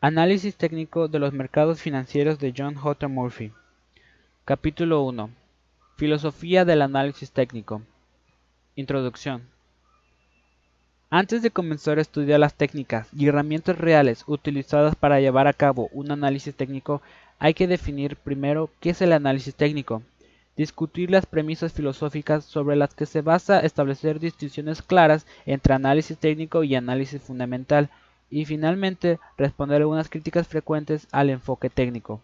Análisis técnico de los mercados financieros de John J. Murphy. Capítulo 1. Filosofía del análisis técnico. Introducción. Antes de comenzar a estudiar las técnicas y herramientas reales utilizadas para llevar a cabo un análisis técnico, hay que definir primero qué es el análisis técnico, discutir las premisas filosóficas sobre las que se basa establecer distinciones claras entre análisis técnico y análisis fundamental, y finalmente responder algunas críticas frecuentes al enfoque técnico.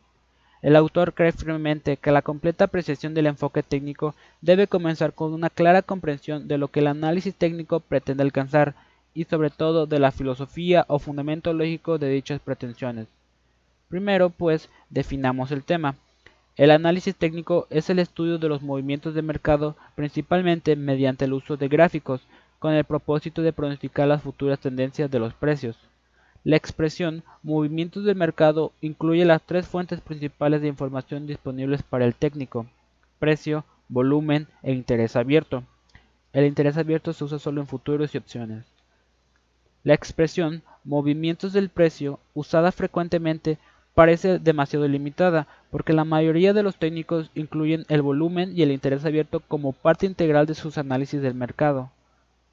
El autor cree firmemente que la completa apreciación del enfoque técnico debe comenzar con una clara comprensión de lo que el análisis técnico pretende alcanzar y sobre todo de la filosofía o fundamento lógico de dichas pretensiones. Primero, pues, definamos el tema. El análisis técnico es el estudio de los movimientos de mercado principalmente mediante el uso de gráficos, con el propósito de pronosticar las futuras tendencias de los precios. La expresión movimientos de mercado incluye las tres fuentes principales de información disponibles para el técnico, precio, volumen e interés abierto. El interés abierto se usa solo en futuros y opciones. La expresión movimientos del precio, usada frecuentemente, parece demasiado limitada, porque la mayoría de los técnicos incluyen el volumen y el interés abierto como parte integral de sus análisis del mercado.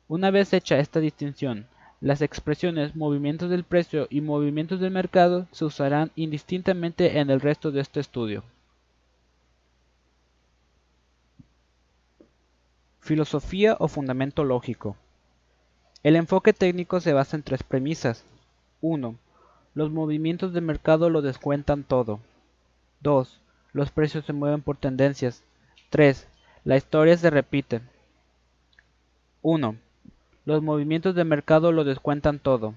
Una vez hecha esta distinción, las expresiones movimientos del precio y movimientos del mercado se usarán indistintamente en el resto de este estudio. Filosofía o fundamento lógico. El enfoque técnico se basa en tres premisas. 1. Los movimientos del mercado lo descuentan todo. 2. Los precios se mueven por tendencias. 3. La historia se repite. 1. Los movimientos de mercado lo descuentan todo.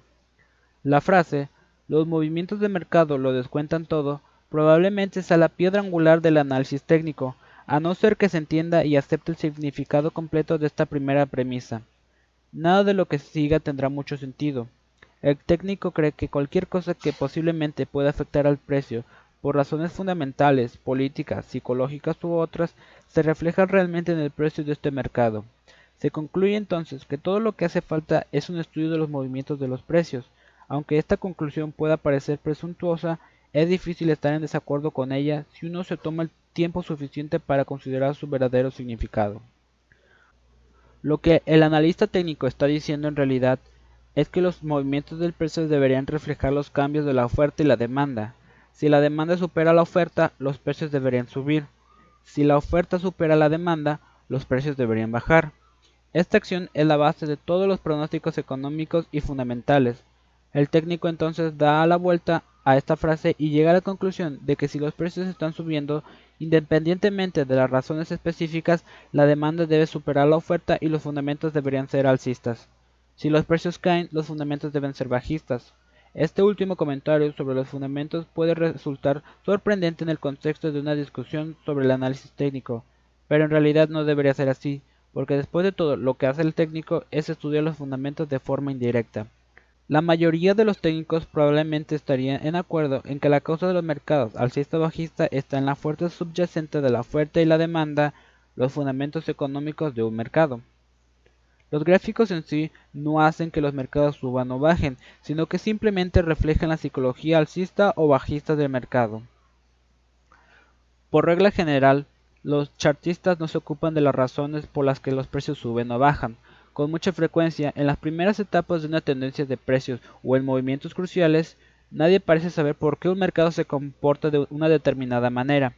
La frase los movimientos de mercado lo descuentan todo probablemente sea la piedra angular del análisis técnico, a no ser que se entienda y acepte el significado completo de esta primera premisa. Nada de lo que siga tendrá mucho sentido. El técnico cree que cualquier cosa que posiblemente pueda afectar al precio por razones fundamentales, políticas, psicológicas u otras, se refleja realmente en el precio de este mercado. Se concluye entonces que todo lo que hace falta es un estudio de los movimientos de los precios. Aunque esta conclusión pueda parecer presuntuosa, es difícil estar en desacuerdo con ella si uno se toma el tiempo suficiente para considerar su verdadero significado. Lo que el analista técnico está diciendo en realidad es que los movimientos del precio deberían reflejar los cambios de la oferta y la demanda. Si la demanda supera la oferta, los precios deberían subir. Si la oferta supera la demanda, los precios deberían bajar. Esta acción es la base de todos los pronósticos económicos y fundamentales. El técnico entonces da la vuelta a esta frase y llega a la conclusión de que si los precios están subiendo, independientemente de las razones específicas, la demanda debe superar la oferta y los fundamentos deberían ser alcistas. Si los precios caen, los fundamentos deben ser bajistas. Este último comentario sobre los fundamentos puede resultar sorprendente en el contexto de una discusión sobre el análisis técnico, pero en realidad no debería ser así porque después de todo lo que hace el técnico es estudiar los fundamentos de forma indirecta. La mayoría de los técnicos probablemente estarían en acuerdo en que la causa de los mercados alcista bajista está en la fuerza subyacente de la oferta y la demanda, los fundamentos económicos de un mercado. Los gráficos en sí no hacen que los mercados suban o bajen, sino que simplemente reflejan la psicología alcista o bajista del mercado. Por regla general, los chartistas no se ocupan de las razones por las que los precios suben o bajan. Con mucha frecuencia, en las primeras etapas de una tendencia de precios o en movimientos cruciales, nadie parece saber por qué un mercado se comporta de una determinada manera,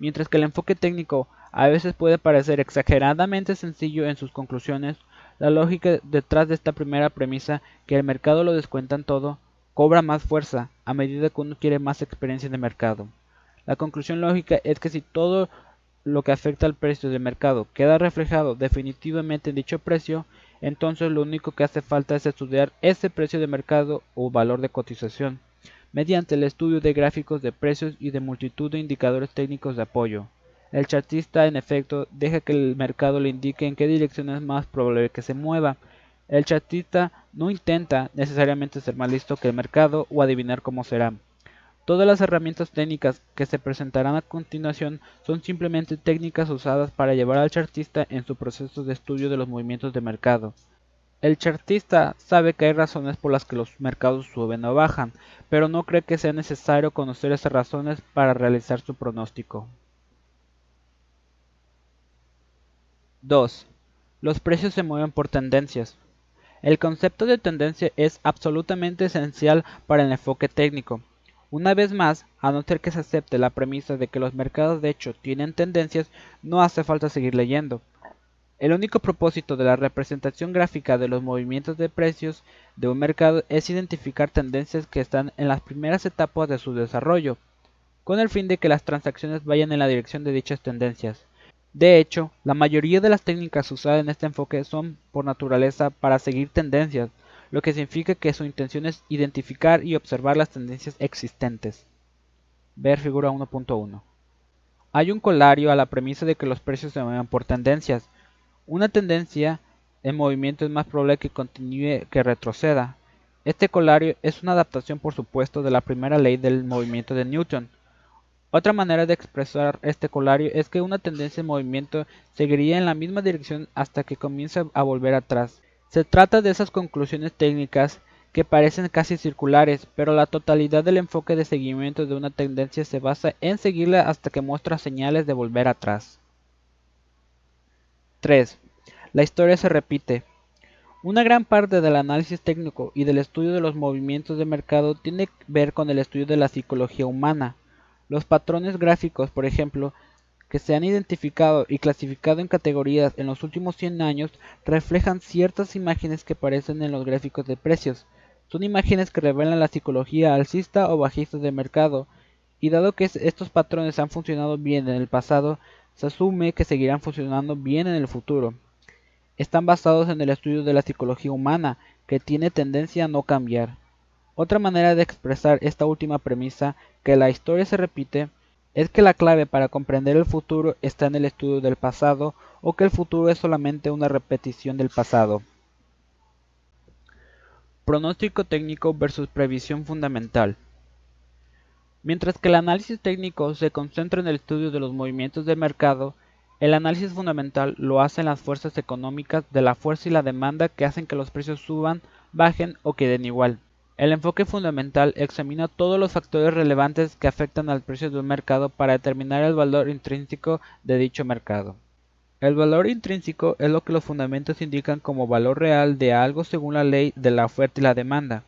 mientras que el enfoque técnico a veces puede parecer exageradamente sencillo en sus conclusiones, la lógica detrás de esta primera premisa, que el mercado lo descuentan todo, cobra más fuerza a medida que uno quiere más experiencia de mercado. La conclusión lógica es que si todo lo que afecta al precio de mercado queda reflejado definitivamente en dicho precio, entonces lo único que hace falta es estudiar ese precio de mercado o valor de cotización, mediante el estudio de gráficos de precios y de multitud de indicadores técnicos de apoyo. El chartista, en efecto, deja que el mercado le indique en qué dirección es más probable que se mueva. El chartista no intenta necesariamente ser más listo que el mercado o adivinar cómo será. Todas las herramientas técnicas que se presentarán a continuación son simplemente técnicas usadas para llevar al chartista en su proceso de estudio de los movimientos de mercado. El chartista sabe que hay razones por las que los mercados suben o bajan, pero no cree que sea necesario conocer esas razones para realizar su pronóstico. 2. Los precios se mueven por tendencias. El concepto de tendencia es absolutamente esencial para el enfoque técnico. Una vez más, a no ser que se acepte la premisa de que los mercados de hecho tienen tendencias, no hace falta seguir leyendo. El único propósito de la representación gráfica de los movimientos de precios de un mercado es identificar tendencias que están en las primeras etapas de su desarrollo, con el fin de que las transacciones vayan en la dirección de dichas tendencias. De hecho, la mayoría de las técnicas usadas en este enfoque son por naturaleza para seguir tendencias, lo que significa que su intención es identificar y observar las tendencias existentes. Ver figura 1.1. Hay un colario a la premisa de que los precios se mueven por tendencias, una tendencia en movimiento es más probable que continúe que retroceda. Este colario es una adaptación por supuesto de la primera ley del movimiento de Newton. Otra manera de expresar este colario es que una tendencia en movimiento seguiría en la misma dirección hasta que comience a volver atrás. Se trata de esas conclusiones técnicas que parecen casi circulares, pero la totalidad del enfoque de seguimiento de una tendencia se basa en seguirla hasta que muestra señales de volver atrás. 3. La historia se repite. Una gran parte del análisis técnico y del estudio de los movimientos de mercado tiene que ver con el estudio de la psicología humana. Los patrones gráficos, por ejemplo, que se han identificado y clasificado en categorías en los últimos 100 años reflejan ciertas imágenes que aparecen en los gráficos de precios. Son imágenes que revelan la psicología alcista o bajista del mercado, y dado que estos patrones han funcionado bien en el pasado, se asume que seguirán funcionando bien en el futuro. Están basados en el estudio de la psicología humana, que tiene tendencia a no cambiar. Otra manera de expresar esta última premisa, que la historia se repite, es que la clave para comprender el futuro está en el estudio del pasado o que el futuro es solamente una repetición del pasado. Pronóstico técnico versus previsión fundamental. Mientras que el análisis técnico se concentra en el estudio de los movimientos de mercado, el análisis fundamental lo hacen las fuerzas económicas de la fuerza y la demanda que hacen que los precios suban, bajen o queden igual. El enfoque fundamental examina todos los factores relevantes que afectan al precio de un mercado para determinar el valor intrínseco de dicho mercado. El valor intrínseco es lo que los fundamentos indican como valor real de algo según la ley de la oferta y la demanda.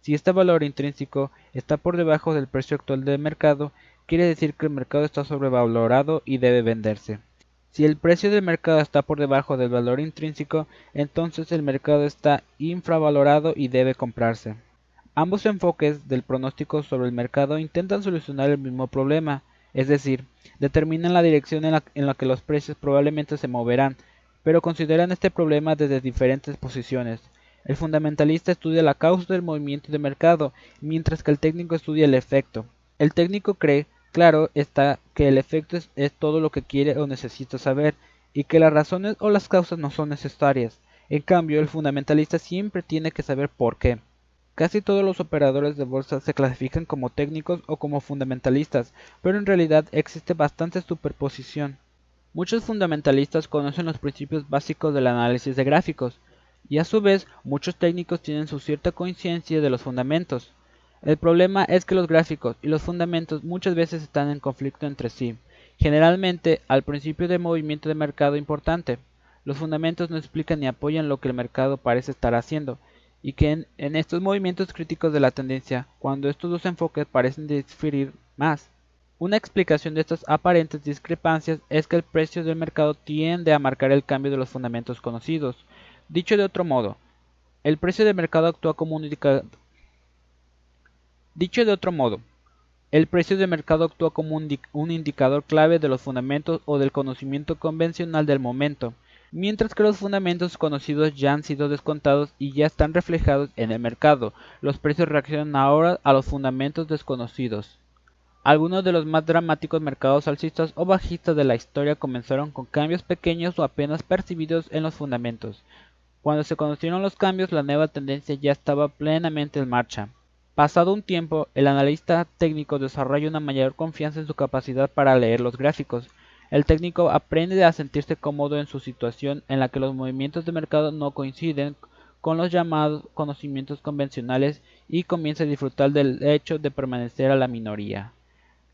Si este valor intrínseco está por debajo del precio actual del mercado, quiere decir que el mercado está sobrevalorado y debe venderse. Si el precio del mercado está por debajo del valor intrínseco, entonces el mercado está infravalorado y debe comprarse. Ambos enfoques del pronóstico sobre el mercado intentan solucionar el mismo problema, es decir, determinan la dirección en la, que los precios probablemente se moverán, pero consideran este problema desde diferentes posiciones. El fundamentalista estudia la causa del movimiento de mercado, mientras que el técnico estudia el efecto. El técnico cree, claro está, que el efecto es todo lo que quiere o necesita saber, y que las razones o las causas no son necesarias. En cambio, el fundamentalista siempre tiene que saber por qué. Casi todos los operadores de bolsa se clasifican como técnicos o como fundamentalistas, pero en realidad existe bastante superposición. Muchos fundamentalistas conocen los principios básicos del análisis de gráficos, y a su vez muchos técnicos tienen su cierta conciencia de los fundamentos. El problema es que los gráficos y los fundamentos muchas veces están en conflicto entre sí, generalmente al principio de movimiento de mercado importante. Los fundamentos no explican ni apoyan lo que el mercado parece estar haciendo, y que en, estos movimientos críticos de la tendencia, cuando estos dos enfoques parecen diferir más. Una explicación de estas aparentes discrepancias es que el precio del mercado tiende a marcar el cambio de los fundamentos conocidos, Dicho de otro modo, el precio de mercado actúa como un indicador. El precio mercado actúa como un, indicador clave de los fundamentos o del conocimiento convencional del momento, mientras que los fundamentos conocidos ya han sido descontados y ya están reflejados en el mercado. Los precios reaccionan ahora a los fundamentos desconocidos. Algunos de los más dramáticos mercados alcistas o bajistas de la historia comenzaron con cambios pequeños o apenas percibidos en los fundamentos. Cuando se conocieron los cambios, la nueva tendencia ya estaba plenamente en marcha. Pasado un tiempo, el analista técnico desarrolla una mayor confianza en su capacidad para leer los gráficos. El técnico aprende a sentirse cómodo en su situación en la que los movimientos de mercado no coinciden con los llamados conocimientos convencionales y comienza a disfrutar del hecho de permanecer a la minoría.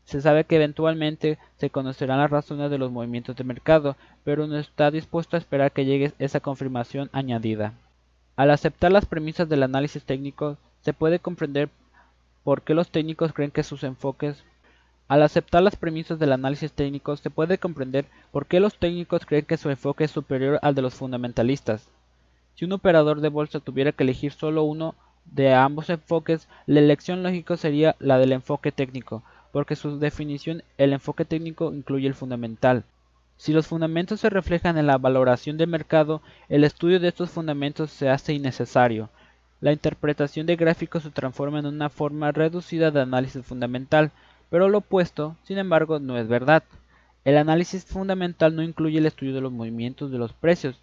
Se sabe que eventualmente se conocerán las razones de los movimientos de mercado, pero no está dispuesto a esperar que llegue esa confirmación añadida. Al aceptar las premisas del análisis técnico, se puede comprender por qué los técnicos creen que sus enfoques al aceptar las premisas del análisis técnico, se puede comprender por qué los técnicos creen que su enfoque es superior al de los fundamentalistas. Si un operador de bolsa tuviera que elegir solo uno de ambos enfoques, la elección lógica sería la del enfoque técnico, porque su definición el enfoque técnico incluye el fundamental. Si los fundamentos se reflejan en la valoración de mercado, el estudio de estos fundamentos se hace innecesario. La interpretación de gráficos se transforma en una forma reducida de análisis fundamental, pero lo opuesto, sin embargo, no es verdad. El análisis fundamental no incluye el estudio de los movimientos de los precios.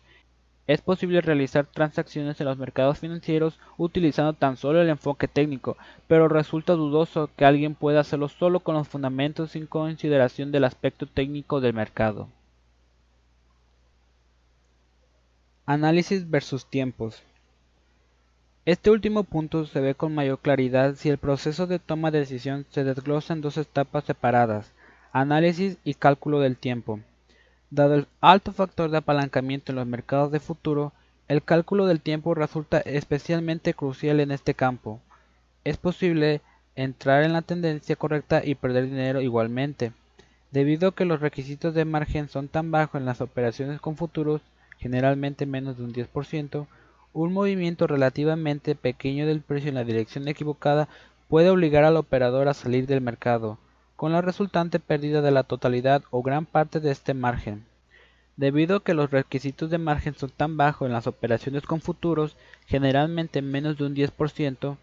Es posible realizar transacciones en los mercados financieros utilizando tan solo el enfoque técnico, pero resulta dudoso que alguien pueda hacerlo solo con los fundamentos sin consideración del aspecto técnico del mercado. Análisis versus tiempos. Este último punto se ve con mayor claridad si el proceso de toma de decisión se desglosa en dos etapas separadas, análisis y cálculo del tiempo. Dado el alto factor de apalancamiento en los mercados de futuro, el cálculo del tiempo resulta especialmente crucial en este campo. Es posible entrar en la tendencia correcta y perder dinero igualmente. Debido a que los requisitos de margen son tan bajos en las operaciones con futuros, generalmente menos de un 10%, un movimiento relativamente pequeño del precio en la dirección equivocada puede obligar al operador a salir del mercado, con la resultante pérdida de la totalidad o gran parte de este margen. Debido a que los requisitos de margen son tan bajos en las operaciones con futuros, generalmente menos de un 10%,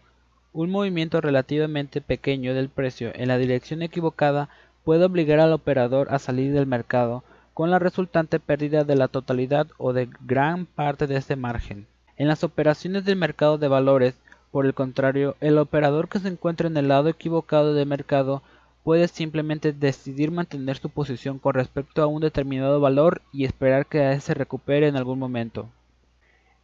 un movimiento relativamente pequeño del precio en la dirección equivocada puede obligar al operador a salir del mercado, con la resultante pérdida de la totalidad o de gran parte de este margen. En las operaciones del mercado de valores, por el contrario, el operador que se encuentra en el lado equivocado del mercado puede simplemente decidir mantener su posición con respecto a un determinado valor y esperar que se recupere en algún momento.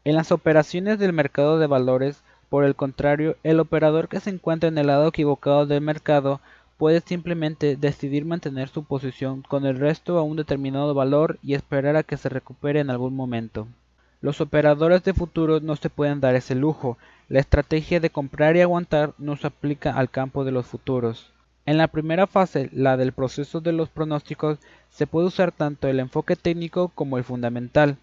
En las operaciones del mercado de valores, por el contrario, el operador que se encuentra en el lado equivocado del mercado puede simplemente decidir mantener su posición con el resto a un determinado valor y esperar a que se recupere en algún momento. Los operadores de futuros no se pueden dar ese lujo. La estrategia de comprar y aguantar no se aplica al campo de los futuros. En la primera fase, la del proceso de los pronósticos, se puede usar tanto el enfoque técnico como el fundamental,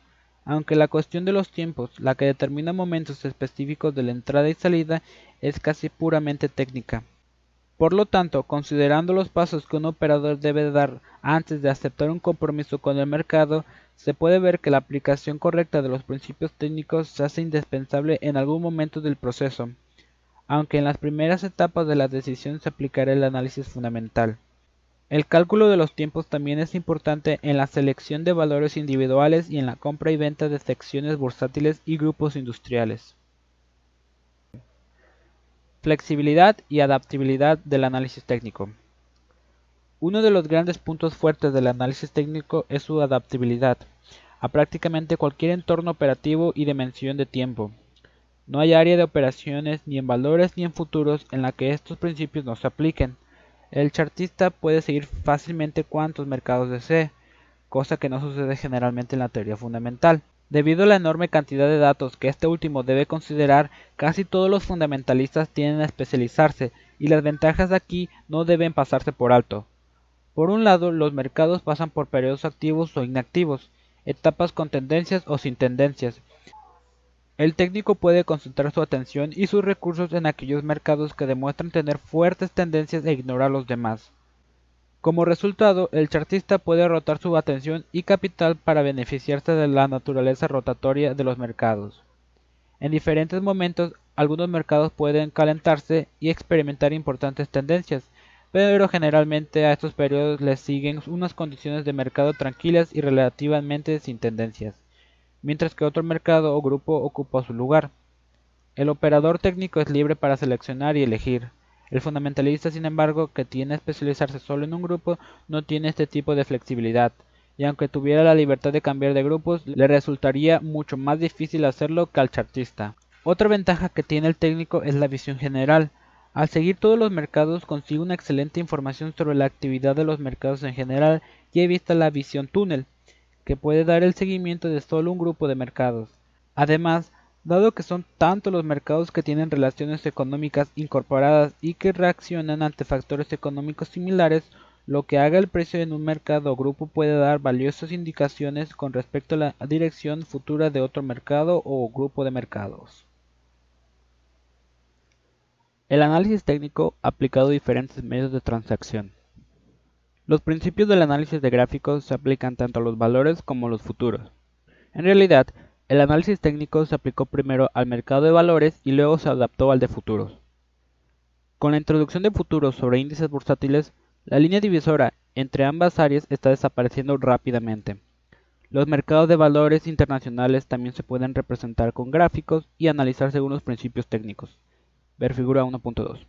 aunque la cuestión de los tiempos, la que determina momentos específicos de la entrada y salida, es casi puramente técnica. Por lo tanto, considerando los pasos que un operador debe dar antes de aceptar un compromiso con el mercado, se puede ver que la aplicación correcta de los principios técnicos se hace indispensable en algún momento del proceso, aunque en las primeras etapas de la decisión se aplicará el análisis fundamental. El cálculo de los tiempos también es importante en la selección de valores individuales y en la compra y venta de secciones bursátiles y grupos industriales. Flexibilidad y adaptabilidad del análisis técnico. Uno de los grandes puntos fuertes del análisis técnico es su adaptabilidad a prácticamente cualquier entorno operativo y dimensión de tiempo. No hay área de operaciones ni en valores ni en futuros en la que estos principios no se apliquen. El chartista puede seguir fácilmente cuantos mercados desee, cosa que no sucede generalmente en la teoría fundamental. Debido a la enorme cantidad de datos que este último debe considerar, casi todos los fundamentalistas tienden a especializarse y las ventajas de aquí no deben pasarse por alto. Por un lado, los mercados pasan por periodos activos o inactivos, etapas con tendencias o sin tendencias. El técnico puede concentrar su atención y sus recursos en aquellos mercados que demuestran tener fuertes tendencias e ignorar los demás. Como resultado, el chartista puede rotar su atención y capital para beneficiarse de la naturaleza rotatoria de los mercados. En diferentes momentos, algunos mercados pueden calentarse y experimentar importantes tendencias, pero generalmente a estos periodos les siguen unas condiciones de mercado tranquilas y relativamente sin tendencias, mientras que otro mercado o grupo ocupa su lugar. El operador técnico es libre para seleccionar y elegir, el fundamentalista, sin embargo, que tiene a especializarse solo en un grupo, no tiene este tipo de flexibilidad, y aunque tuviera la libertad de cambiar de grupos, le resultaría mucho más difícil hacerlo que al chartista. Otra ventaja que tiene el técnico es la visión general. Al seguir todos los mercados consigue una excelente información sobre la actividad de los mercados en general y evita la visión túnel, que puede dar el seguimiento de solo un grupo de mercados. Además, dado que son tantos los mercados que tienen relaciones económicas incorporadas y que reaccionan ante factores económicos similares, lo que haga el precio en un mercado o grupo puede dar valiosas indicaciones con respecto a la dirección futura de otro mercado o grupo de mercados. El análisis técnico aplicado a diferentes medios de transacción. Los principios del análisis de gráficos se aplican tanto a los valores como a los futuros. En realidad, el análisis técnico se aplicó primero al mercado de valores y luego se adaptó al de futuros. Con la introducción de futuros sobre índices bursátiles, la línea divisora entre ambas áreas está desapareciendo rápidamente. Los mercados de valores internacionales también se pueden representar con gráficos y analizar según los principios técnicos. Ver figura 1.2.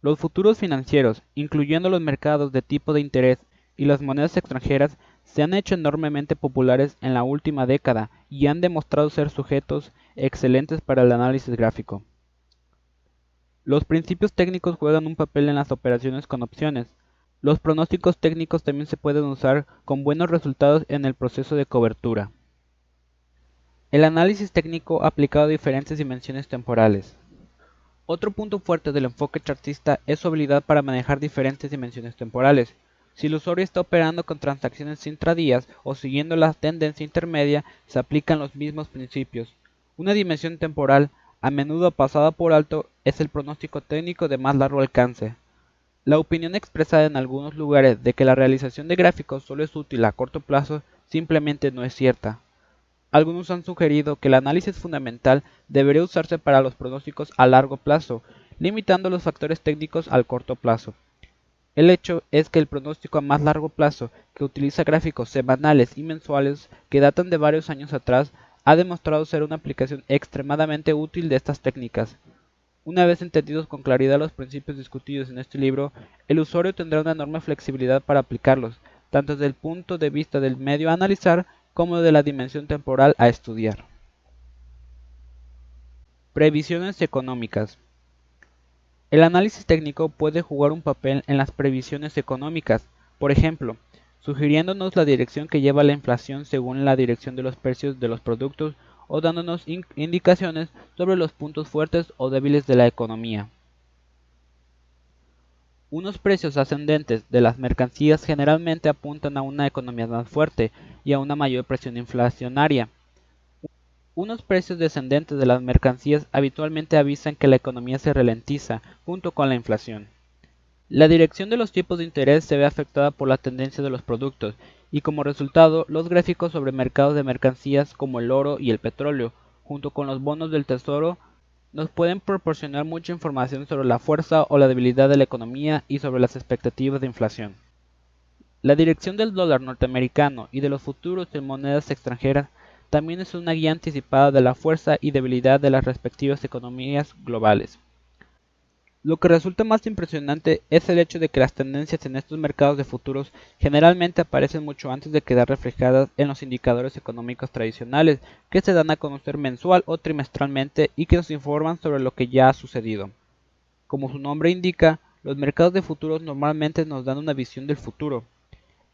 Los futuros financieros, incluyendo los mercados de tipo de interés y las monedas extranjeras, se han hecho enormemente populares en la última década y han demostrado ser sujetos excelentes para el análisis gráfico. Los principios técnicos juegan un papel en las operaciones con opciones. Los pronósticos técnicos también se pueden usar con buenos resultados en el proceso de cobertura. El análisis técnico aplicado a diferentes dimensiones temporales. Otro punto fuerte del enfoque chartista es su habilidad para manejar diferentes dimensiones temporales. Si el usuario está operando con transacciones intradías o siguiendo la tendencia intermedia, se aplican los mismos principios. Una dimensión temporal, a menudo pasada por alto, es el pronóstico técnico de más largo alcance. La opinión expresada en algunos lugares de que la realización de gráficos solo es útil a corto plazo simplemente no es cierta. Algunos han sugerido que el análisis fundamental debería usarse para los pronósticos a largo plazo, limitando los factores técnicos al corto plazo. El hecho es que el pronóstico a más largo plazo, que utiliza gráficos semanales y mensuales que datan de varios años atrás, ha demostrado ser una aplicación extremadamente útil de estas técnicas. Una vez entendidos con claridad los principios discutidos en este libro, el usuario tendrá una enorme flexibilidad para aplicarlos, tanto desde el punto de vista del medio a analizar como de la dimensión temporal a estudiar. Previsiones económicas. El análisis técnico puede jugar un papel en las previsiones económicas, por ejemplo, sugiriéndonos la dirección que lleva la inflación según la dirección de los precios de los productos o dándonos indicaciones sobre los puntos fuertes o débiles de la economía. Unos precios ascendentes de las mercancías generalmente apuntan a una economía más fuerte y a una mayor presión inflacionaria, unos precios descendentes de las mercancías habitualmente avisan que la economía se ralentiza junto con la inflación. La dirección de los tipos de interés se ve afectada por la tendencia de los productos y como resultado los gráficos sobre mercados de mercancías como el oro y el petróleo, junto con los bonos del tesoro, nos pueden proporcionar mucha información sobre la fuerza o la debilidad de la economía y sobre las expectativas de inflación. La dirección del dólar norteamericano y de los futuros en monedas extranjeras también es una guía anticipada de la fuerza y debilidad de las respectivas economías globales. Lo que resulta más impresionante es el hecho de que las tendencias en estos mercados de futuros generalmente aparecen mucho antes de quedar reflejadas en los indicadores económicos tradicionales que se dan a conocer mensual o trimestralmente y que nos informan sobre lo que ya ha sucedido. Como su nombre indica, los mercados de futuros normalmente nos dan una visión del futuro.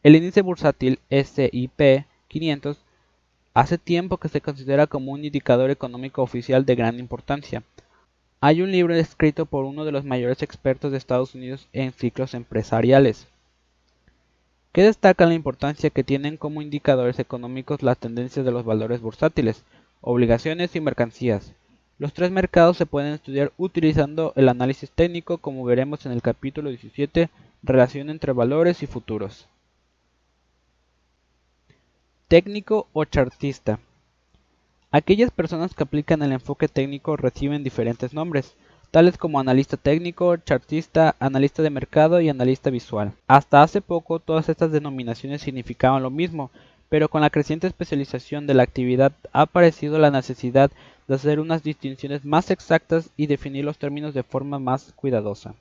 El índice bursátil SIP 500 Hace tiempo que se considera como un indicador económico oficial de gran importancia. Hay un libro escrito por uno de los mayores expertos de Estados Unidos en ciclos empresariales, que destaca la importancia que tienen como indicadores económicos las tendencias de los valores bursátiles, obligaciones y mercancías. Los tres mercados se pueden estudiar utilizando el análisis técnico como veremos en el capítulo 17, Relación entre valores y futuros técnico o chartista. Aquellas personas que aplican el enfoque técnico reciben diferentes nombres, tales como analista técnico, chartista, analista de mercado y analista visual. Hasta hace poco todas estas denominaciones significaban lo mismo, pero con la creciente especialización de la actividad ha aparecido la necesidad de hacer unas distinciones más exactas y definir los términos de forma más cuidadosa.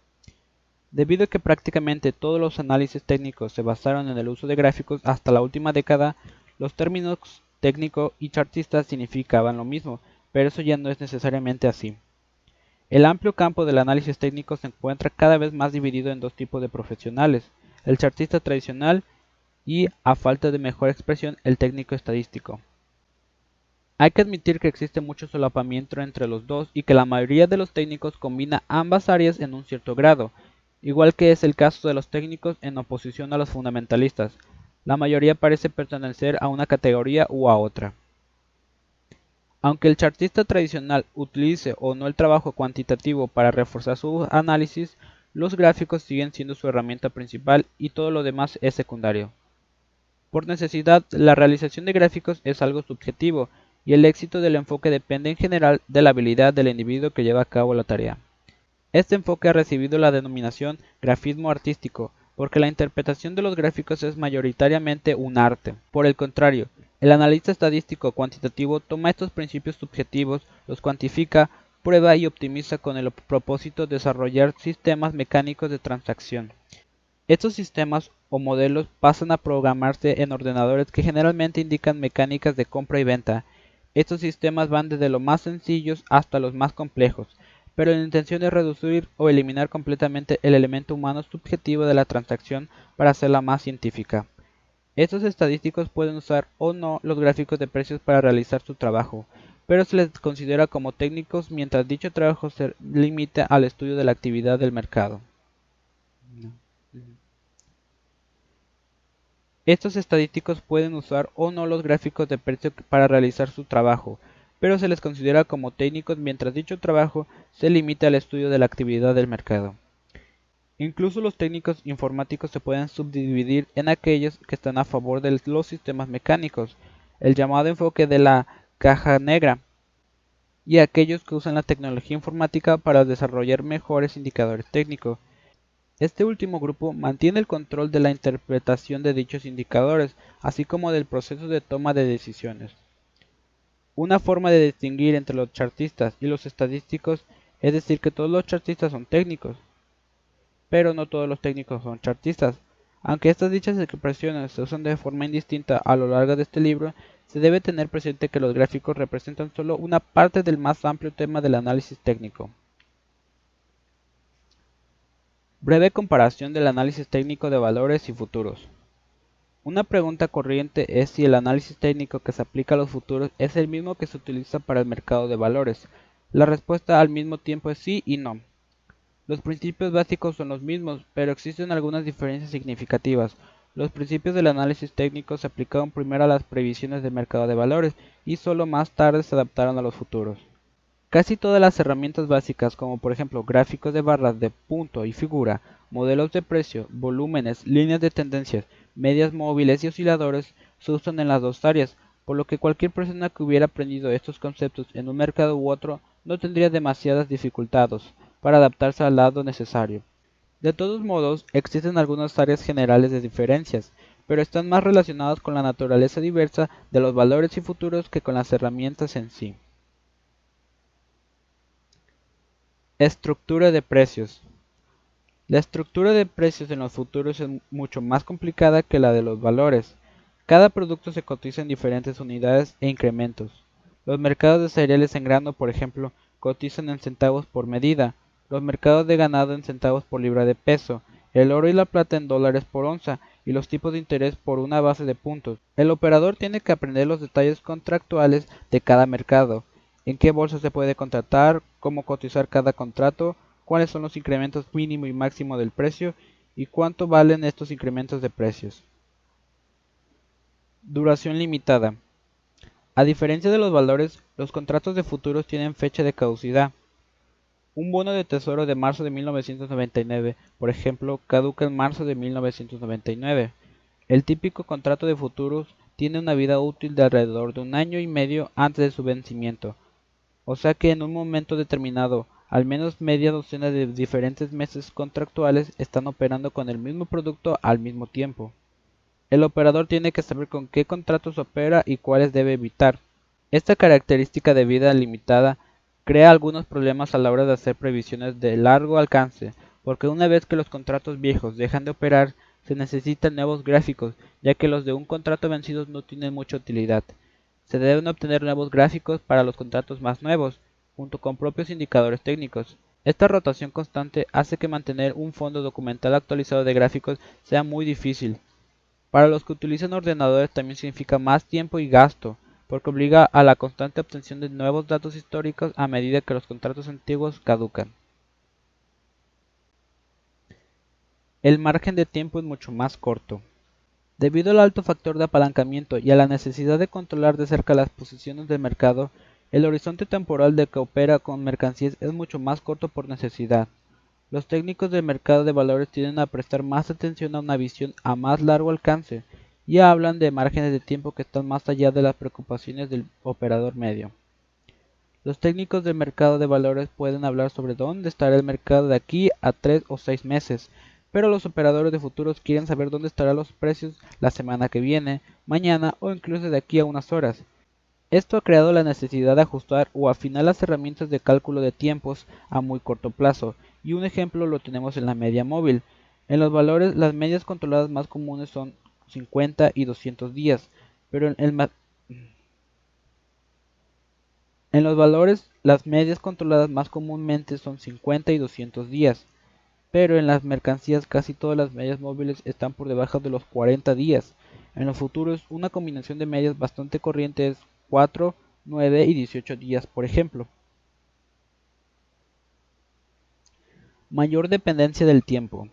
Debido a que prácticamente todos los análisis técnicos se basaron en el uso de gráficos hasta la última década, los términos técnico y chartista significaban lo mismo, pero eso ya no es necesariamente así. El amplio campo del análisis técnico se encuentra cada vez más dividido en dos tipos de profesionales, el chartista tradicional y, a falta de mejor expresión, el técnico estadístico. Hay que admitir que existe mucho solapamiento entre los dos y que la mayoría de los técnicos combina ambas áreas en un cierto grado, igual que es el caso de los técnicos en oposición a los fundamentalistas. La mayoría parece pertenecer a una categoría u a otra. Aunque el chartista tradicional utilice o no el trabajo cuantitativo para reforzar su análisis, los gráficos siguen siendo su herramienta principal y todo lo demás es secundario. Por necesidad, la realización de gráficos es algo subjetivo y el éxito del enfoque depende en general de la habilidad del individuo que lleva a cabo la tarea. Este enfoque ha recibido la denominación grafismo artístico, porque la interpretación de los gráficos es mayoritariamente un arte. Por el contrario, el analista estadístico cuantitativo toma estos principios subjetivos, los cuantifica, prueba y optimiza con el propósito de desarrollar sistemas mecánicos de transacción. Estos sistemas o modelos pasan a programarse en ordenadores que generalmente indican mecánicas de compra y venta. Estos sistemas van desde los más sencillos hasta los más complejos, pero la intención es reducir o eliminar completamente el elemento humano subjetivo de la transacción para hacerla más científica. Estos estadísticos pueden usar o no los gráficos de precios para realizar su trabajo, pero se les considera como técnicos mientras dicho trabajo se limita al estudio de la actividad del mercado. Estos estadísticos pueden usar o no los gráficos de precios para realizar su trabajo, pero se les considera como técnicos mientras dicho trabajo se limita al estudio de la actividad del mercado. Incluso los técnicos informáticos se pueden subdividir en aquellos que están a favor de los sistemas mecánicos, el llamado enfoque de la caja negra, y aquellos que usan la tecnología informática para desarrollar mejores indicadores técnicos. Este último grupo mantiene el control de la interpretación de dichos indicadores, así como del proceso de toma de decisiones. Una forma de distinguir entre los chartistas y los estadísticos es decir que todos los chartistas son técnicos, pero no todos los técnicos son chartistas. Aunque estas dichas expresiones se usan de forma indistinta a lo largo de este libro, se debe tener presente que los gráficos representan solo una parte del más amplio tema del análisis técnico. Breve comparación del análisis técnico de valores y futuros. Una pregunta corriente es si el análisis técnico que se aplica a los futuros es el mismo que se utiliza para el mercado de valores. La respuesta al mismo tiempo es sí y no. Los principios básicos son los mismos, pero existen algunas diferencias significativas. Los principios del análisis técnico se aplicaron primero a las previsiones del mercado de valores y solo más tarde se adaptaron a los futuros. Casi todas las herramientas básicas, como por ejemplo gráficos de barras de punto y figura, modelos de precio, volúmenes, líneas de tendencias, medias móviles y osciladores se usan en las dos áreas, por lo que cualquier persona que hubiera aprendido estos conceptos en un mercado u otro no tendría demasiadas dificultades para adaptarse al lado necesario. De todos modos, existen algunas áreas generales de diferencias, pero están más relacionadas con la naturaleza diversa de los valores y futuros que con las herramientas en sí. Estructura de precios. La estructura de precios en los futuros es mucho más complicada que la de los valores. Cada producto se cotiza en diferentes unidades e incrementos. Los mercados de cereales en grano, por ejemplo, cotizan en centavos por medida, los mercados de ganado en centavos por libra de peso, el oro y la plata en dólares por onza y los tipos de interés por una base de puntos. El operador tiene que aprender los detalles contractuales de cada mercado, en qué bolsa se puede contratar, cómo cotizar cada contrato, cuáles son los incrementos mínimo y máximo del precio y cuánto valen estos incrementos de precios. Duración limitada. A diferencia de los valores, los contratos de futuros tienen fecha de caducidad. Un bono de tesoro de marzo de 1999, por ejemplo, caduca en marzo de 1999. El típico contrato de futuros tiene una vida útil de alrededor de un año y medio antes de su vencimiento, o sea que en un momento determinado al menos media docena de diferentes meses contractuales están operando con el mismo producto al mismo tiempo. El operador tiene que saber con qué contratos opera y cuáles debe evitar. Esta característica de vida limitada crea algunos problemas a la hora de hacer previsiones de largo alcance, porque una vez que los contratos viejos dejan de operar, se necesitan nuevos gráficos, ya que los de un contrato vencido no tienen mucha utilidad. Se deben obtener nuevos gráficos para los contratos más nuevos, junto con propios indicadores técnicos. Esta rotación constante hace que mantener un fondo documental actualizado de gráficos sea muy difícil. Para los que utilizan ordenadores también significa más tiempo y gasto, porque obliga a la constante obtención de nuevos datos históricos a medida que los contratos antiguos caducan. El margen de tiempo es mucho más corto. Debido al alto factor de apalancamiento y a la necesidad de controlar de cerca las posiciones del mercado, el horizonte temporal de que opera con mercancías es mucho más corto por necesidad. Los técnicos del mercado de valores tienden a prestar más atención a una visión a más largo alcance y hablan de márgenes de tiempo que están más allá de las preocupaciones del operador medio. Los técnicos del mercado de valores pueden hablar sobre dónde estará el mercado de aquí a tres o seis meses, pero los operadores de futuros quieren saber dónde estarán los precios la semana que viene, mañana o incluso de aquí a unas horas. Esto ha creado la necesidad de ajustar o afinar las herramientas de cálculo de tiempos a muy corto plazo, y un ejemplo lo tenemos en la media móvil. En los valores, las medias controladas más comunes son 50 y 200 días, pero en, el los valores, las medias controladas más comúnmente son 50 y 200 días, pero en las mercancías casi todas las medias móviles están por debajo de los 40 días. En los futuros, una combinación de medias bastante corriente es 4, 9 y 18 días, por ejemplo. Mayor dependencia del tiempo.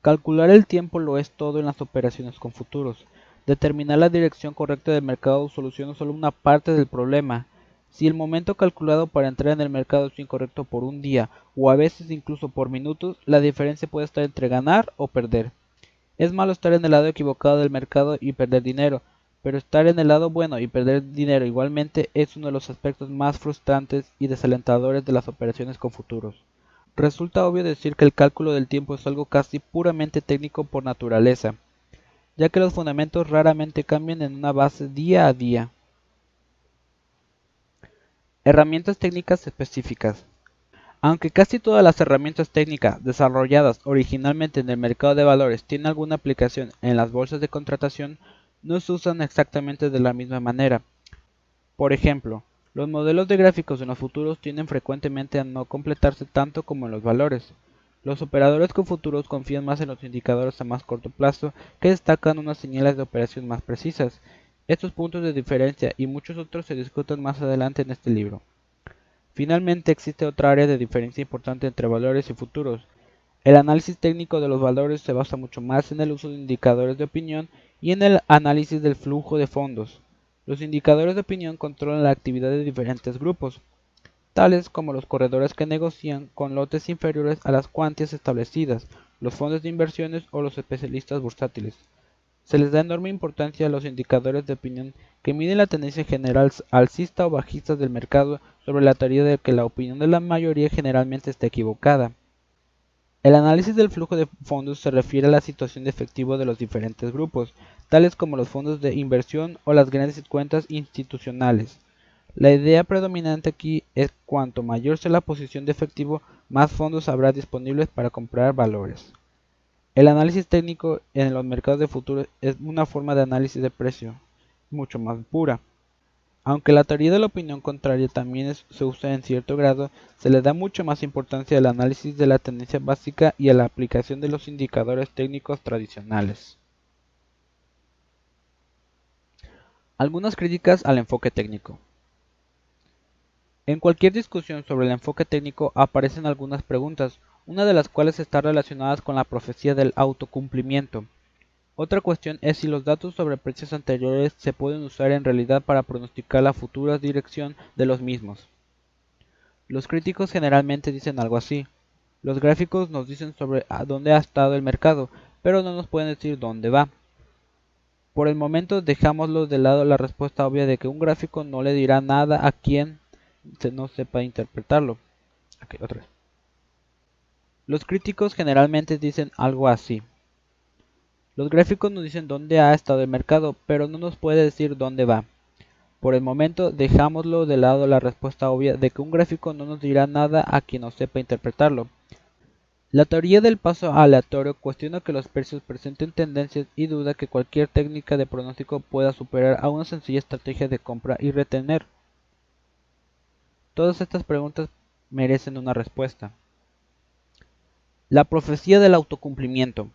Calcular el tiempo lo es todo en las operaciones con futuros. Determinar la dirección correcta del mercado soluciona solo una parte del problema. Si el momento calculado para entrar en el mercado es incorrecto por un día o a veces incluso por minutos, la diferencia puede estar entre ganar o perder. Es malo estar en el lado equivocado del mercado y perder dinero, pero estar en el lado bueno y perder dinero igualmente es uno de los aspectos más frustrantes y desalentadores de las operaciones con futuros. Resulta obvio decir que el cálculo del tiempo es algo casi puramente técnico por naturaleza, ya que los fundamentos raramente cambian en una base día a día. Herramientas técnicas específicas. Aunque casi todas las herramientas técnicas desarrolladas originalmente en el mercado de valores tienen alguna aplicación en las bolsas de contratación, no se usan exactamente de la misma manera. Por ejemplo, los modelos de gráficos en los futuros tienden frecuentemente a no completarse tanto como en los valores. Los operadores con futuros confían más en los indicadores a más corto plazo que destacan unas señales de operación más precisas. Estos puntos de diferencia y muchos otros se discuten más adelante en este libro. Finalmente existe otra área de diferencia importante entre valores y futuros. El análisis técnico de los valores se basa mucho más en el uso de indicadores de opinión y en el análisis del flujo de fondos. Los indicadores de opinión controlan la actividad de diferentes grupos, tales como los corredores que negocian con lotes inferiores a las cuantías establecidas, los fondos de inversiones o los especialistas bursátiles. Se les da enorme importancia a los indicadores de opinión que miden la tendencia general alcista o bajista del mercado sobre la teoría de que la opinión de la mayoría generalmente está equivocada. El análisis del flujo de fondos se refiere a la situación de efectivo de los diferentes grupos, tales como los fondos de inversión o las grandes cuentas institucionales. La idea predominante aquí es cuanto mayor sea la posición de efectivo, más fondos habrá disponibles para comprar valores. El análisis técnico en los mercados de futuros es una forma de análisis de precio mucho más pura. Aunque la teoría de la opinión contraria también se usa en cierto grado, se le da mucho más importancia al análisis de la tendencia básica y a la aplicación de los indicadores técnicos tradicionales. Algunas críticas al enfoque técnico. En cualquier discusión sobre el enfoque técnico aparecen algunas preguntas, una de las cuales está relacionada con la profecía del autocumplimiento. Otra cuestión es si los datos sobre precios anteriores se pueden usar en realidad para pronosticar la futura dirección de los mismos. Los críticos generalmente dicen algo así. Los gráficos nos dicen sobre a dónde ha estado el mercado, pero no nos pueden decir dónde va. Por el momento dejámoslo de lado la respuesta obvia de que un gráfico no le dirá nada a quien no sepa interpretarlo. otra vez. Los críticos generalmente dicen algo así. Los gráficos nos dicen dónde ha estado el mercado, pero no nos puede decir dónde va. Por el momento dejámoslo de lado la respuesta obvia de que un gráfico no nos dirá nada a quien no sepa interpretarlo. La teoría del paso aleatorio cuestiona que los precios presenten tendencias y duda que cualquier técnica de pronóstico pueda superar a una sencilla estrategia de compra y retener. Todas estas preguntas merecen una respuesta. La profecía del autocumplimiento.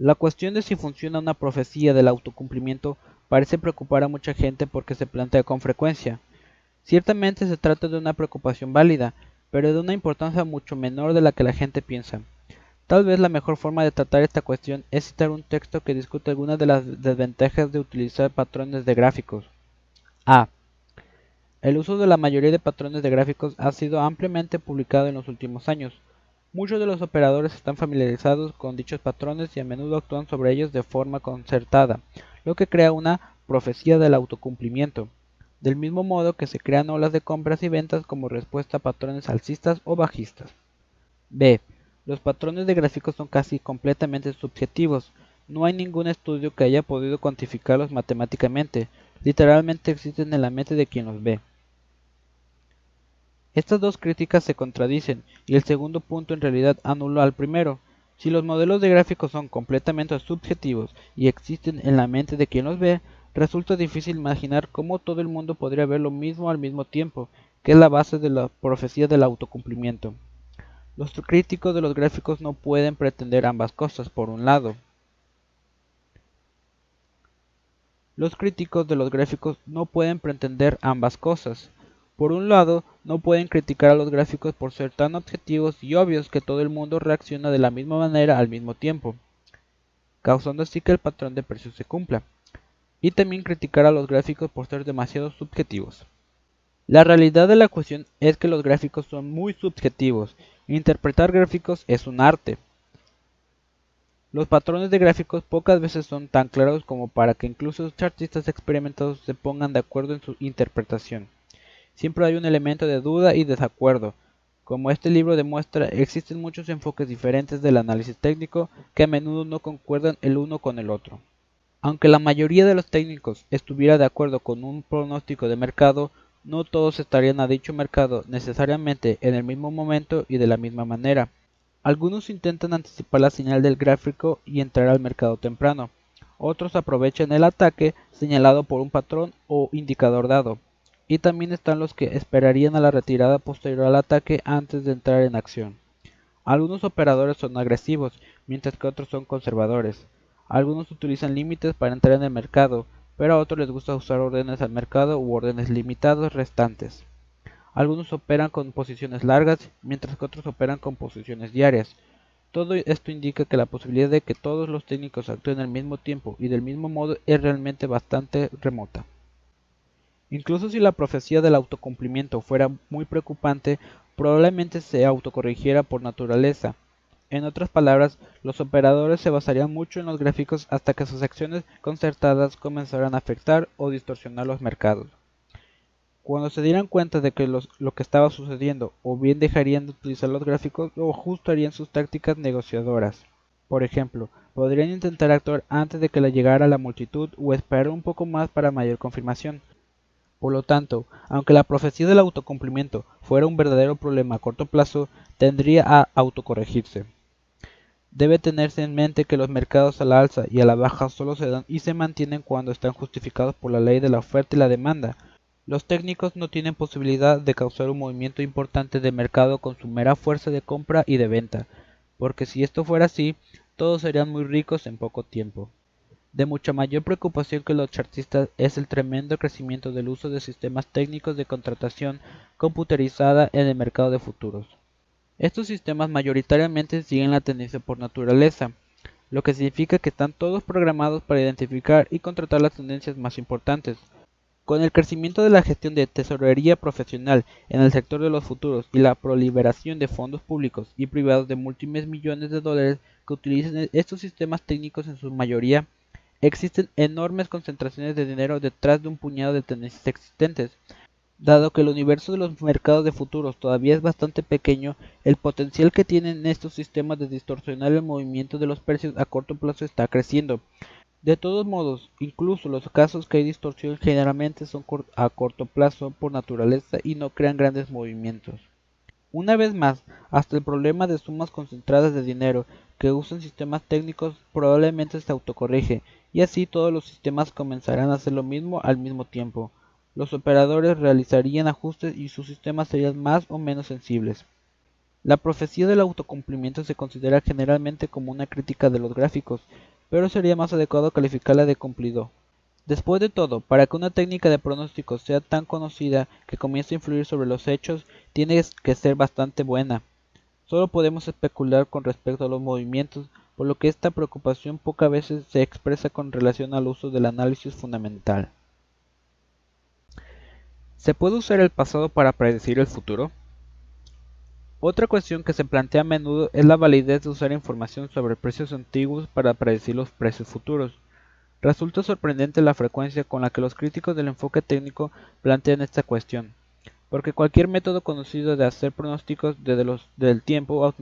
La cuestión de si funciona una profecía del autocumplimiento parece preocupar a mucha gente porque se plantea con frecuencia. Ciertamente se trata de una preocupación válida, pero de una importancia mucho menor de la que la gente piensa. Tal vez la mejor forma de tratar esta cuestión es citar un texto que discute algunas de las desventajas de utilizar patrones de gráficos. A. El uso de la mayoría de patrones de gráficos ha sido ampliamente publicado en los últimos años. Muchos de los operadores están familiarizados con dichos patrones y a menudo actúan sobre ellos de forma concertada, lo que crea una profecía del autocumplimiento del mismo modo que se crean olas de compras y ventas como respuesta a patrones alcistas o bajistas. B. Los patrones de gráficos son casi completamente subjetivos. No hay ningún estudio que haya podido cuantificarlos matemáticamente. Literalmente existen en la mente de quien los ve. Estas dos críticas se contradicen y el segundo punto en realidad anula al primero. Si los modelos de gráficos son completamente subjetivos y existen en la mente de quien los ve, Resulta difícil imaginar cómo todo el mundo podría ver lo mismo al mismo tiempo, que es la base de la profecía del autocumplimiento. Los críticos de los gráficos no pueden pretender ambas cosas, por un lado. Los críticos de los gráficos no pueden pretender ambas cosas. Por un lado, no pueden criticar a los gráficos por ser tan objetivos y obvios que todo el mundo reacciona de la misma manera al mismo tiempo, causando así que el patrón de precios se cumpla y también criticar a los gráficos por ser demasiado subjetivos. La realidad de la cuestión es que los gráficos son muy subjetivos. Interpretar gráficos es un arte. Los patrones de gráficos pocas veces son tan claros como para que incluso los chartistas experimentados se pongan de acuerdo en su interpretación. Siempre hay un elemento de duda y desacuerdo. Como este libro demuestra, existen muchos enfoques diferentes del análisis técnico que a menudo no concuerdan el uno con el otro. Aunque la mayoría de los técnicos estuviera de acuerdo con un pronóstico de mercado, no todos estarían a dicho mercado necesariamente en el mismo momento y de la misma manera. Algunos intentan anticipar la señal del gráfico y entrar al mercado temprano. Otros aprovechan el ataque señalado por un patrón o indicador dado. Y también están los que esperarían a la retirada posterior al ataque antes de entrar en acción. Algunos operadores son agresivos, mientras que otros son conservadores. Algunos utilizan límites para entrar en el mercado, pero a otros les gusta usar órdenes al mercado u órdenes limitados restantes. Algunos operan con posiciones largas, mientras que otros operan con posiciones diarias. Todo esto indica que la posibilidad de que todos los técnicos actúen al mismo tiempo y del mismo modo es realmente bastante remota. Incluso si la profecía del autocumplimiento fuera muy preocupante, probablemente se autocorrigiera por naturaleza, en otras palabras, los operadores se basarían mucho en los gráficos hasta que sus acciones concertadas comenzaran a afectar o distorsionar los mercados. Cuando se dieran cuenta de que lo que estaba sucediendo, o bien dejarían de utilizar los gráficos o ajustarían sus tácticas negociadoras. Por ejemplo, podrían intentar actuar antes de que le llegara la multitud o esperar un poco más para mayor confirmación. Por lo tanto, aunque la profecía del autocumplimiento fuera un verdadero problema a corto plazo, tendría a autocorregirse. Debe tenerse en mente que los mercados a la alza y a la baja solo se dan y se mantienen cuando están justificados por la ley de la oferta y la demanda. Los técnicos no tienen posibilidad de causar un movimiento importante de mercado con su mera fuerza de compra y de venta, porque si esto fuera así, todos serían muy ricos en poco tiempo. De mucha mayor preocupación que los chartistas es el tremendo crecimiento del uso de sistemas técnicos de contratación computerizada en el mercado de futuros. Estos sistemas mayoritariamente siguen la tendencia por naturaleza, lo que significa que están todos programados para identificar y contratar las tendencias más importantes. Con el crecimiento de la gestión de tesorería profesional en el sector de los futuros y la proliferación de fondos públicos y privados de múltiples millones de dólares que utilizan estos sistemas técnicos en su mayoría, existen enormes concentraciones de dinero detrás de un puñado de tendencias existentes, Dado que el universo de los mercados de futuros todavía es bastante pequeño, el potencial que tienen estos sistemas de distorsionar el movimiento de los precios a corto plazo está creciendo. De todos modos, incluso los casos que hay distorsión generalmente son a corto plazo por naturaleza y no crean grandes movimientos. Una vez más, hasta el problema de sumas concentradas de dinero que usan sistemas técnicos probablemente se autocorrige, y así todos los sistemas comenzarán a hacer lo mismo al mismo tiempo. Los operadores realizarían ajustes y sus sistemas serían más o menos sensibles. La profecía del autocumplimiento se considera generalmente como una crítica de los gráficos, pero sería más adecuado calificarla de cumplido. Después de todo, para que una técnica de pronóstico sea tan conocida que comience a influir sobre los hechos, tiene que ser bastante buena. Solo podemos especular con respecto a los movimientos, por lo que esta preocupación pocas veces se expresa con relación al uso del análisis fundamental. ¿Se puede usar el pasado para predecir el futuro? Otra cuestión que se plantea a menudo es la validez de usar información sobre precios antiguos para predecir los precios futuros. Resulta sorprendente la frecuencia con la que los críticos del enfoque técnico plantean esta cuestión, porque cualquier método conocido de hacer pronósticos desde los, del tiempo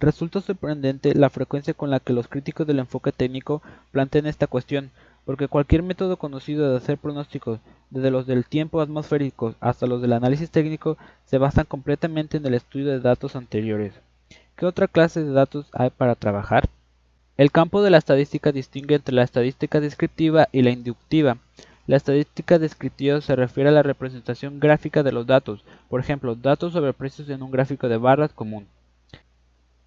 Resulta sorprendente la frecuencia con la que los críticos del enfoque técnico plantean esta cuestión, porque cualquier método conocido de hacer pronósticos, desde los del tiempo atmosférico hasta los del análisis técnico, se basan completamente en el estudio de datos anteriores. ¿Qué otra clase de datos hay para trabajar? El campo de la estadística distingue entre la estadística descriptiva y la inductiva. La estadística descriptiva se refiere a la representación gráfica de los datos, por ejemplo, datos sobre precios en un gráfico de barras común.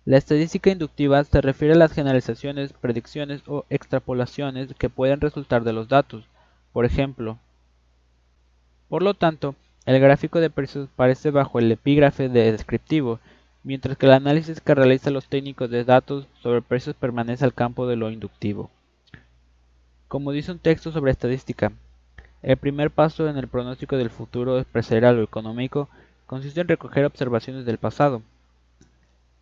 La estadística inductiva se refiere a las generalizaciones, predicciones o extrapolaciones que pueden resultar de los datos, por ejemplo. Por lo tanto, el gráfico de precios parece bajo el epígrafe de descriptivo, mientras que el análisis que realizan los técnicos de datos sobre precios permanece al campo de lo inductivo. Como dice un texto sobre estadística, el primer paso en el pronóstico del futuro empresarial o económico consiste en recoger observaciones del pasado.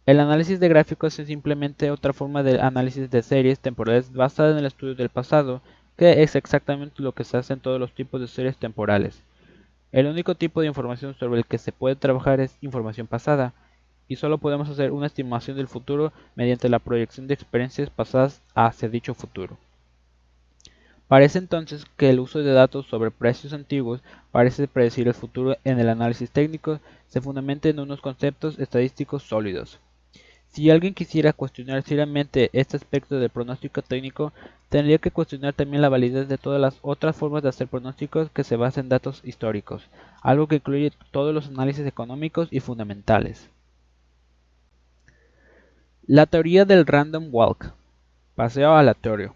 El análisis de gráficos es simplemente otra forma de análisis de series temporales basada en el estudio del pasado, que es exactamente lo que se hace en todos los tipos de series temporales. El único tipo de información sobre el que se puede trabajar es información pasada, y solo podemos hacer una estimación del futuro mediante la proyección de experiencias pasadas hacia dicho futuro. Parece entonces que el uso de datos sobre precios antiguos parece predecir el futuro en el análisis técnico se fundamenta en unos conceptos estadísticos sólidos. Si alguien quisiera cuestionar seriamente este aspecto del pronóstico técnico, tendría que cuestionar también la validez de todas las otras formas de hacer pronósticos que se basan en datos históricos, algo que incluye todos los análisis económicos y fundamentales. La teoría del random walk. Paseo aleatorio.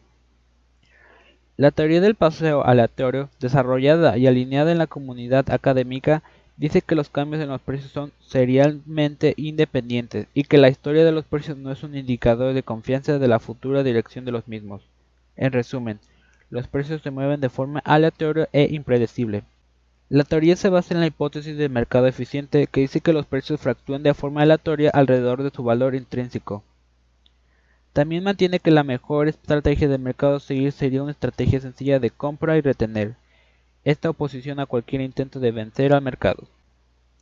La teoría del paseo aleatorio, desarrollada y alineada en la comunidad académica, dice que los cambios en los precios son serialmente independientes y que la historia de los precios no es un indicador de confianza de la futura dirección de los mismos. En resumen, los precios se mueven de forma aleatoria e impredecible. La teoría se basa en la hipótesis de mercado eficiente que dice que los precios fractúan de forma aleatoria alrededor de su valor intrínseco. También mantiene que la mejor estrategia de mercado seguir sería una estrategia sencilla de compra y retener. Esta oposición a cualquier intento de vencer al mercado.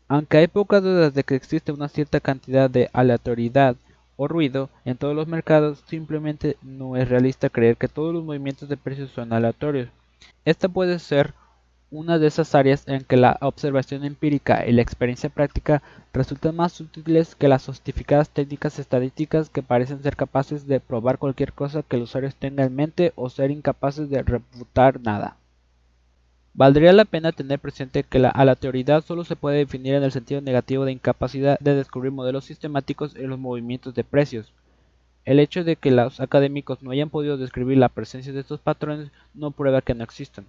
Aunque hay pocas dudas de que existe una cierta cantidad de aleatoriedad o ruido en todos los mercados, simplemente no es realista creer que todos los movimientos de precios son aleatorios. Esta puede ser una de esas áreas en que la observación empírica y la experiencia práctica resultan más útiles que las justificadas técnicas estadísticas que parecen ser capaces de probar cualquier cosa que los usuarios tengan en mente o ser incapaces de refutar nada. Valdría la pena tener presente que la aleatoriedad solo se puede definir en el sentido negativo de incapacidad de descubrir modelos sistemáticos en los movimientos de precios. El hecho de que los académicos no hayan podido describir la presencia de estos patrones no prueba que no existan.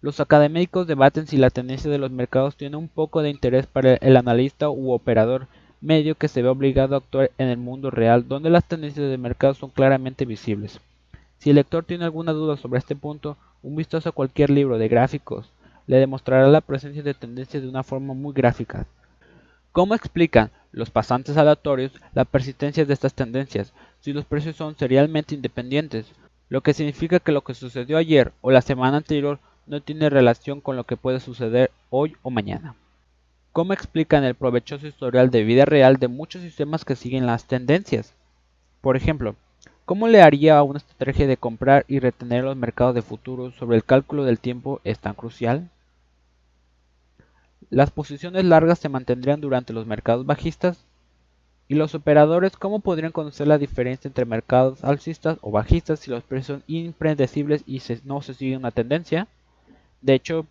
Los académicos debaten si la tendencia de los mercados tiene un poco de interés para el analista u operador medio que se ve obligado a actuar en el mundo real donde las tendencias de mercado son claramente visibles. Si el lector tiene alguna duda sobre este punto, un vistazo a cualquier libro de gráficos le demostrará la presencia de tendencias de una forma muy gráfica. ¿Cómo explican los pasantes aleatorios la persistencia de estas tendencias si los precios son serialmente independientes? Lo que significa que lo que sucedió ayer o la semana anterior no tiene relación con lo que puede suceder hoy o mañana. ¿Cómo explican el provechoso historial de vida real de muchos sistemas que siguen las tendencias? Por ejemplo, ¿cómo le haría a una estrategia de comprar y retener los mercados de futuro sobre el cálculo del tiempo es tan crucial? Las posiciones largas se mantendrían durante los mercados bajistas y los operadores cómo podrían conocer la diferencia entre mercados alcistas o bajistas si los precios son impredecibles y no se sigue una tendencia. De hecho,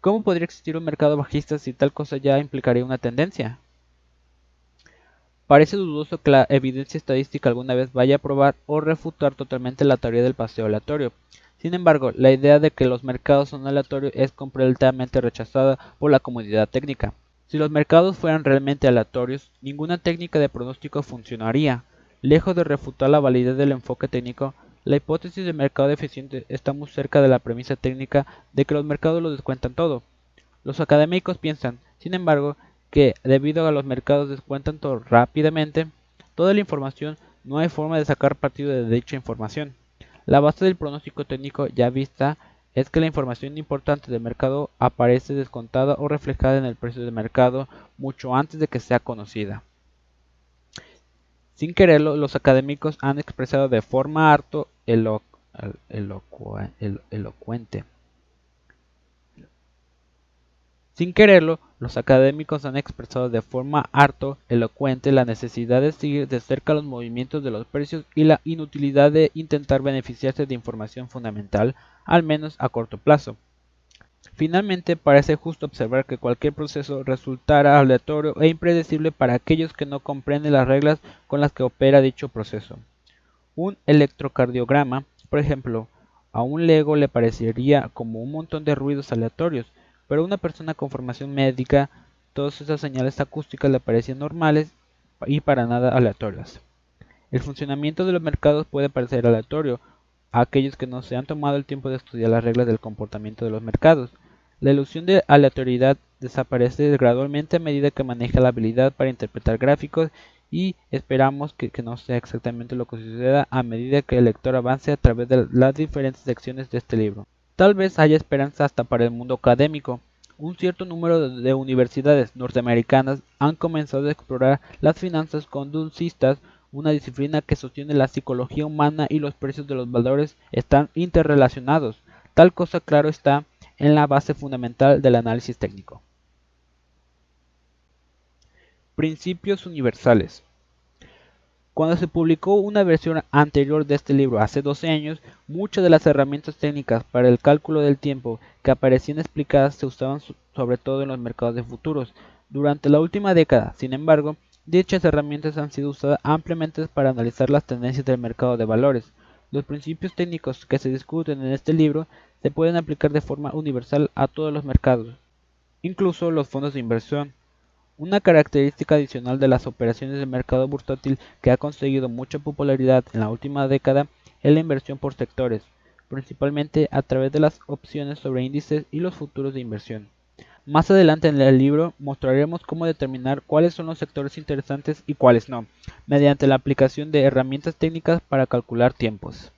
¿cómo podría existir un mercado bajista si tal cosa ya implicaría una tendencia? Parece dudoso que la evidencia estadística alguna vez vaya a probar o refutar totalmente la teoría del paseo aleatorio. Sin embargo, la idea de que los mercados son aleatorios es completamente rechazada por la comunidad técnica. Si los mercados fueran realmente aleatorios, ninguna técnica de pronóstico funcionaría. Lejos de refutar la validez del enfoque técnico, la hipótesis de mercado eficiente está muy cerca de la premisa técnica de que los mercados lo descuentan todo. Los académicos piensan, sin embargo, que debido a los mercados descuentan todo rápidamente, toda la información no hay forma de sacar partido de dicha información. La base del pronóstico técnico ya vista es que la información importante del mercado aparece descontada o reflejada en el precio del mercado mucho antes de que sea conocida. Sin quererlo, los académicos han expresado de forma harto elocuente Sin quererlo, los académicos han expresado de forma harto elocuente la necesidad de seguir de cerca los movimientos de los precios y la inutilidad de intentar beneficiarse de información fundamental, al menos a corto plazo. Finalmente, parece justo observar que cualquier proceso resultará aleatorio e impredecible para aquellos que no comprenden las reglas con las que opera dicho proceso. Un electrocardiograma, por ejemplo, a un lego le parecería como un montón de ruidos aleatorios, pero una persona con formación médica, todas esas señales acústicas le parecían normales y para nada aleatorias. El funcionamiento de los mercados puede parecer aleatorio a aquellos que no se han tomado el tiempo de estudiar las reglas del comportamiento de los mercados. La ilusión de aleatoriedad desaparece gradualmente a medida que maneja la habilidad para interpretar gráficos y esperamos que, no sea exactamente lo que suceda a medida que el lector avance a través de las diferentes secciones de este libro. Tal vez haya esperanza hasta para el mundo académico. Un cierto número de universidades norteamericanas han comenzado a explorar las finanzas conducistas, una disciplina que sostiene la psicología humana y los precios de los valores están interrelacionados. Tal cosa claro está en la base fundamental del análisis técnico. Principios universales. Cuando se publicó una versión anterior de este libro hace 12 años, muchas de las herramientas técnicas para el cálculo del tiempo que aparecían explicadas se usaban sobre todo en los mercados de futuros. Durante la última década, sin embargo, dichas herramientas han sido usadas ampliamente para analizar las tendencias del mercado de valores. Los principios técnicos que se discuten en este libro se pueden aplicar de forma universal a todos los mercados, incluso los fondos de inversión. Una característica adicional de las operaciones de mercado bursátil que ha conseguido mucha popularidad en la última década es la inversión por sectores, principalmente a través de las opciones sobre índices y los futuros de inversión. Más adelante en el libro mostraremos cómo determinar cuáles son los sectores interesantes y cuáles no, mediante la aplicación de herramientas técnicas para calcular tiempos.